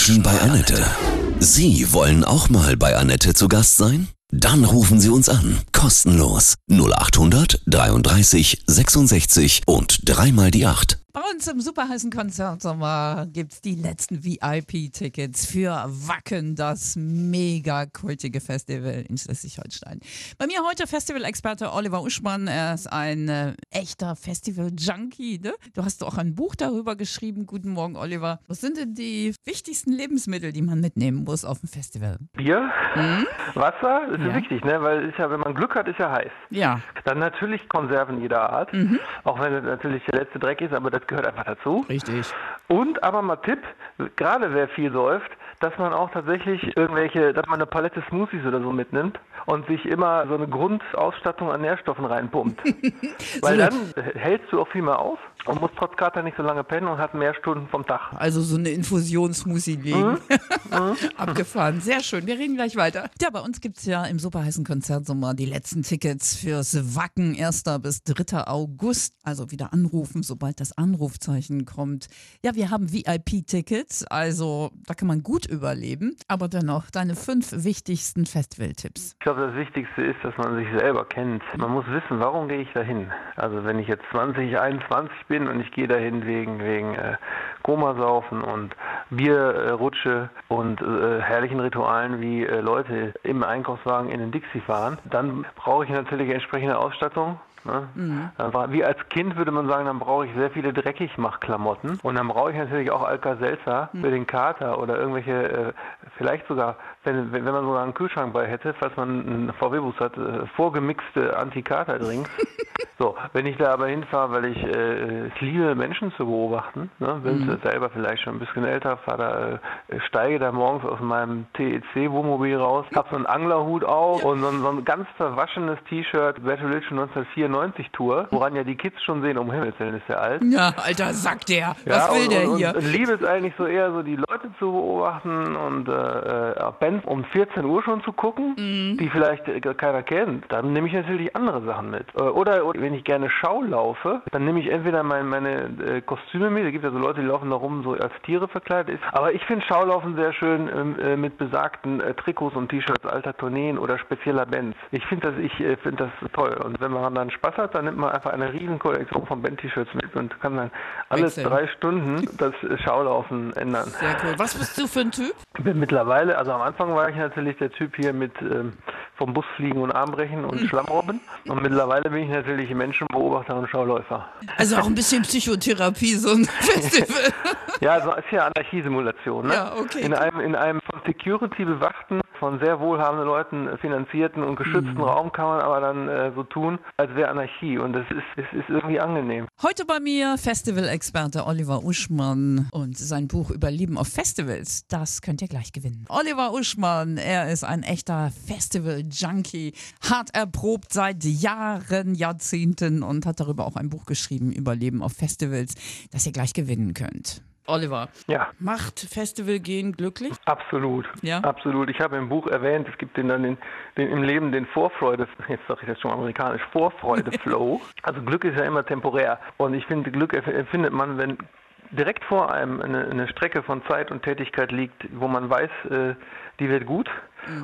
Menschen bei Annette. Sie wollen auch mal bei Annette zu Gast sein? Dann rufen Sie uns an. Kostenlos. 0800 33 66 und dreimal die 8. Bei uns im superheißen Konzertsommer gibt es die letzten VIP-Tickets für Wacken, das mega kultige Festival in Schleswig-Holstein. Bei mir heute Festival-Experte Oliver Uschmann. Er ist ein äh, echter Festival-Junkie. Ne? Du hast auch ein Buch darüber geschrieben. Guten Morgen, Oliver. Was sind denn die wichtigsten Lebensmittel, die man mitnehmen muss auf dem Festival? Bier, Wasser, das ist Ja. wichtig, ne? weil ist ja, wenn man Glück hat, ist ja heiß. Ja. Dann natürlich Konserven jeder Art, auch wenn es natürlich der letzte Dreck ist, aber das gehört einfach dazu. Richtig. Und aber mal Tipp, gerade wer viel säuft, dass man auch tatsächlich irgendwelche, dass man eine Palette Smoothies oder so mitnimmt und sich immer so eine Grundausstattung an Nährstoffen reinpumpt. Weil dann hältst du auch viel mehr aus und musst trotz Kater nicht so lange pennen und hat mehr Stunden vom Tag. Also so eine Infusionsmussi legen. Abgefahren. Sehr schön. Wir reden gleich weiter. Ja, bei uns gibt es ja im superheißen Konzertsommer die letzten Tickets fürs Wacken 1. bis 3. August. Also wieder anrufen, sobald das Anrufzeichen kommt. Ja, wir haben VIP-Tickets, also da kann man gut überleben. Aber dennoch deine fünf wichtigsten Festival-Tipps. Ich glaube, das Wichtigste ist, dass man sich selber kennt. Man muss wissen, warum gehe ich dahin. Also wenn ich jetzt 20, 21 bin und ich gehe dahin wegen, wegen äh, Komasaufen und Bierrutsche und äh, herrlichen Ritualen, wie äh, Leute im Einkaufswagen in den Dixie fahren, dann brauche ich natürlich entsprechende Ausstattung. Ne? Dann war- Wie als Kind würde man sagen, dann brauche ich sehr viele Dreckigmachklamotten und dann brauche ich natürlich auch Alka-Seltzer für den Kater oder irgendwelche, äh, vielleicht sogar, wenn, wenn wenn man sogar einen Kühlschrank bei hätte, falls man einen VW-Bus hat, äh, vorgemixte Anti-Kater-Drinks. so, wenn ich da aber hinfahre, weil ich äh, es liebe, Menschen zu beobachten, ne? bin Mhm. selber vielleicht schon ein bisschen älter, fahr da, äh, steige da morgens aus meinem TEC-Wohnmobil raus, hab so einen Anglerhut auf und so ein, so ein ganz verwaschenes T-Shirt, Battle Religion 1994 Tour, woran ja die Kids schon sehen, um Himmels Willen ist der alt. Ja, Alter, sagt der. Was Ja, will und, der und, hier? Und, liebe es eigentlich so eher so die Leute zu beobachten und äh, äh, Bands um 14 Uhr schon zu gucken, Mhm. die vielleicht äh, keiner kennt. Dann nehme ich natürlich andere Sachen mit. Äh, Oder, oder wenn ich gerne Schau laufe, dann nehme ich entweder mein, meine äh, Kostüme mit. Es gibt ja so Leute, die laufen da rum so als Tiere verkleidet. Ist. Aber ich finde Schaulaufen sehr schön ähm, äh, mit besagten äh, Trikots und T-Shirts alter Tourneen oder spezieller Bands. Ich finde das, ich äh, finde das toll. Und wenn man dann Spaß hat, dann nimmt man einfach eine riesen Kollektion von Band-T-Shirts mit und kann dann alle Wechseln. drei Stunden das Schaulaufen ändern. Sehr cool. Was bist du für ein Typ? Ich bin mittlerweile, also am Anfang war ich natürlich der Typ hier mit ähm, vom Bus fliegen und Armbrechen und Schlammrobben. Und mittlerweile bin ich natürlich Menschenbeobachter und Schauläufer. Also auch ein bisschen Psychotherapie, so ein Festival. Ja, also ist ja Anarchiesimulation. Ne? Ja, okay, In einem, in einem von Security bewachten, von sehr wohlhabenden Leuten finanzierten und geschützten Mhm. Raum kann man aber dann äh, so tun, als wäre Anarchie. Und das ist, es ist irgendwie angenehm. Heute bei mir Festival-Experte Oliver Uschmann und sein Buch Überleben auf Festivals. Das könnt ihr gleich gewinnen. Oliver Uschmann, er ist ein echter Festival-Junkie, hart erprobt seit Jahren, Jahrzehnten und hat darüber auch ein Buch geschrieben, Überleben auf Festivals, das ihr gleich gewinnen könnt. Oliver, Ja. macht Festival gehen glücklich? Absolut, Ja? absolut. Ich habe im Buch erwähnt, es gibt den dann den, den im Leben den Vorfreude, jetzt sage ich das schon amerikanisch, Vorfreude-Flow. also Glück ist ja immer temporär und ich finde, Glück erf- empfindet man, wenn direkt vor einem eine, eine Strecke von Zeit und Tätigkeit liegt, wo man weiß, äh, die wird gut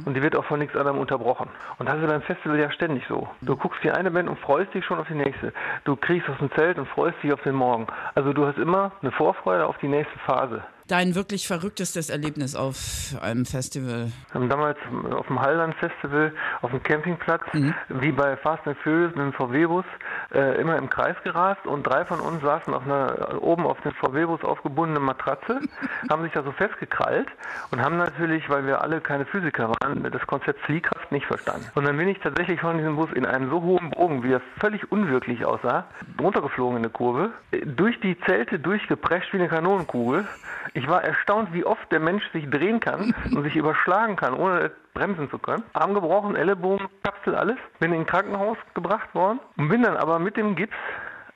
und die wird auch von nichts anderem unterbrochen. Und das ist beim Festival ja ständig so. Du guckst die eine Band und freust dich schon auf die nächste. Du kriegst aus dem Zelt und freust dich auf den Morgen. Also du hast immer eine Vorfreude auf die nächste Phase. Dein wirklich verrücktestes Erlebnis auf einem Festival? Wir haben damals auf dem Hallland Festival auf dem Campingplatz, wie bei Fast and Furious mit dem VW-Bus, äh, immer im Kreis gerast und drei von uns saßen auf einer oben auf den VW-Bus aufgebundenen Matratze, haben sich da so festgekrallt und haben natürlich, weil wir alle keine Physiker waren, das Konzept Fliehkraft nicht verstanden. Und dann bin ich tatsächlich von diesem Bus in einem so hohen Bogen, wie er völlig unwirklich aussah, runtergeflogen in eine Kurve, durch die Zelte durchgeprescht wie eine Kanonenkugel. Ich war erstaunt, wie oft der Mensch sich drehen kann und sich überschlagen kann, ohne bremsen zu können. Arm gebrochen, Ellenbogen, Kapsel, alles. Bin in ein Krankenhaus gebracht worden und bin dann aber mit dem Gips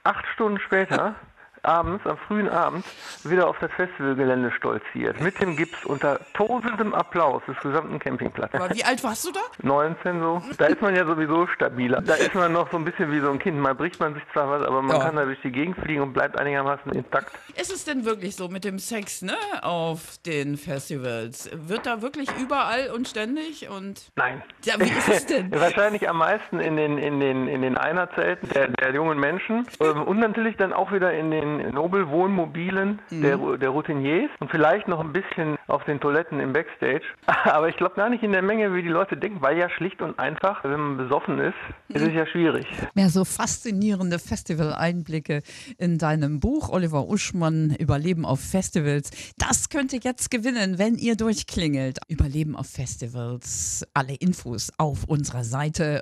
acht Stunden später abends, am frühen Abend, wieder auf das Festivalgelände stolziert. Mit dem Gips unter tosendem Applaus des gesamten Campingplatzes. Aber wie alt warst du da? 19 so. Da ist man ja sowieso stabiler. Da ist man noch so ein bisschen wie so ein Kind. Mal bricht man sich zwar was, aber man Ja. kann da durch die Gegend fliegen und bleibt einigermaßen intakt. Ist es denn wirklich so mit dem Sex, ne, auf den Festivals? Wird da wirklich überall und ständig und Nein. ja, wie ist es denn? Wahrscheinlich am meisten in den, in den, in den Einerzelten der, der jungen Menschen ähm, und natürlich dann auch wieder in den Nobelwohnmobilen der, der Routiniers und vielleicht noch ein bisschen auf den Toiletten im Backstage. Aber ich glaube gar nicht in der Menge, wie die Leute denken, weil ja schlicht und einfach, wenn man besoffen ist, ist es ja schwierig. Mehr so faszinierende Festival-Einblicke in deinem Buch, Oliver Uschmann, Überleben auf Festivals. Das könnt ihr jetzt gewinnen, wenn ihr durchklingelt. Überleben auf Festivals. Alle Infos auf unserer Seite